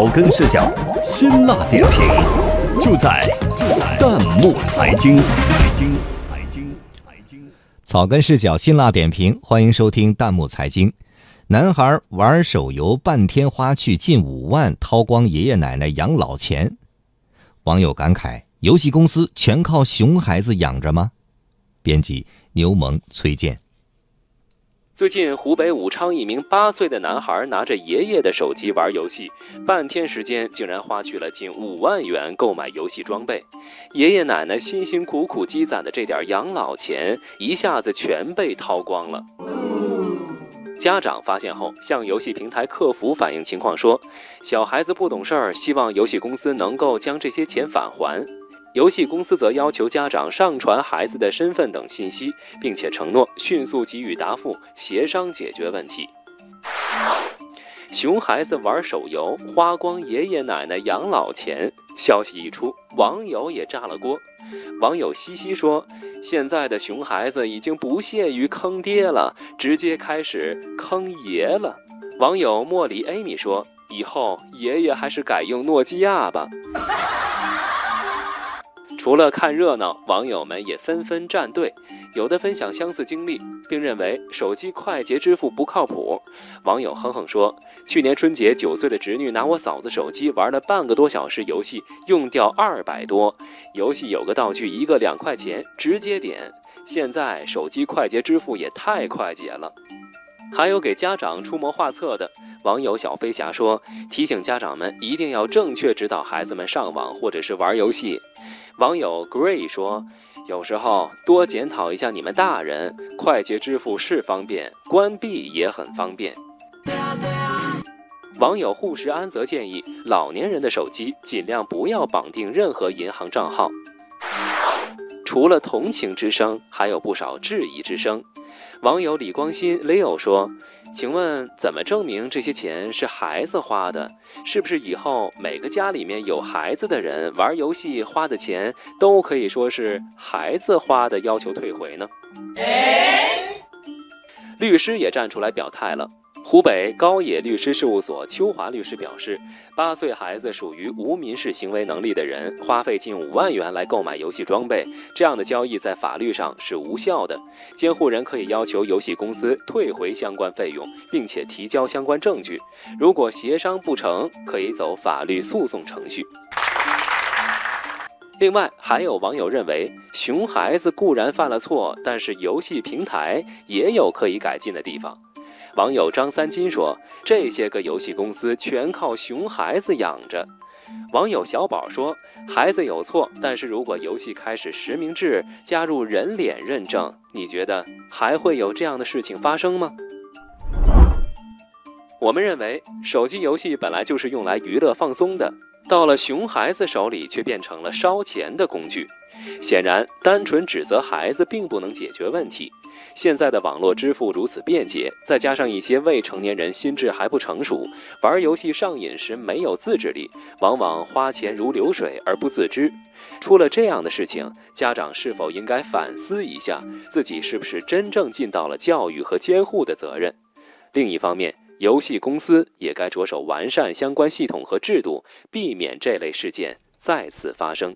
草根视角，辛辣点评，就在就在弹幕财经财经财经财经。草根视角，辛辣点评，欢迎收听弹幕财经。男孩玩手游半天花去近五万，掏光爷爷奶奶养老钱。网友感慨：游戏公司全靠熊孩子养着吗？编辑：牛萌、崔健。最近，湖北武昌一名八岁的男孩拿着爷爷的手机玩游戏，半天时间竟然花去了近五万元购买游戏装备。爷爷奶奶辛辛苦苦积攒的这点养老钱，一下子全被掏光了。家长发现后，向游戏平台客服反映情况，说小孩子不懂事儿，希望游戏公司能够将这些钱返还。游戏公司则要求家长上传孩子的身份等信息，并且承诺迅速给予答复，协商解决问题。熊孩子玩手游花光爷爷奶奶养老钱，消息一出，网友也炸了锅。网友西西说：“现在的熊孩子已经不屑于坑爹了，直接开始坑爷了。”网友茉莉 Amy 说：“以后爷爷还是改用诺基亚吧。”除了看热闹，网友们也纷纷站队，有的分享相似经历，并认为手机快捷支付不靠谱。网友哼哼说：“去年春节，九岁的侄女拿我嫂子手机玩了半个多小时游戏，用掉二百多。游戏有个道具，一个两块钱，直接点。现在手机快捷支付也太快捷了。”还有给家长出谋划策的网友小飞侠说：“提醒家长们一定要正确指导孩子们上网或者是玩游戏。”网友 Gray 说：“有时候多检讨一下你们大人，快捷支付是方便，关闭也很方便。”网友护士安则建议老年人的手机尽量不要绑定任何银行账号。除了同情之声，还有不少质疑之声。网友李光新 Leo 说。请问怎么证明这些钱是孩子花的？是不是以后每个家里面有孩子的人玩游戏花的钱都可以说是孩子花的，要求退回呢？律师也站出来表态了。湖北高野律师事务所邱华律师表示，八岁孩子属于无民事行为能力的人，花费近五万元来购买游戏装备，这样的交易在法律上是无效的。监护人可以要求游戏公司退回相关费用，并且提交相关证据。如果协商不成，可以走法律诉讼程序。另外，还有网友认为，熊孩子固然犯了错，但是游戏平台也有可以改进的地方。网友张三金说：“这些个游戏公司全靠熊孩子养着。”网友小宝说：“孩子有错，但是如果游戏开始实名制，加入人脸认证，你觉得还会有这样的事情发生吗？”我们认为，手机游戏本来就是用来娱乐放松的，到了熊孩子手里却变成了烧钱的工具。显然，单纯指责孩子并不能解决问题。现在的网络支付如此便捷，再加上一些未成年人心智还不成熟，玩游戏上瘾时没有自制力，往往花钱如流水而不自知。出了这样的事情，家长是否应该反思一下，自己是不是真正尽到了教育和监护的责任？另一方面，游戏公司也该着手完善相关系统和制度，避免这类事件再次发生。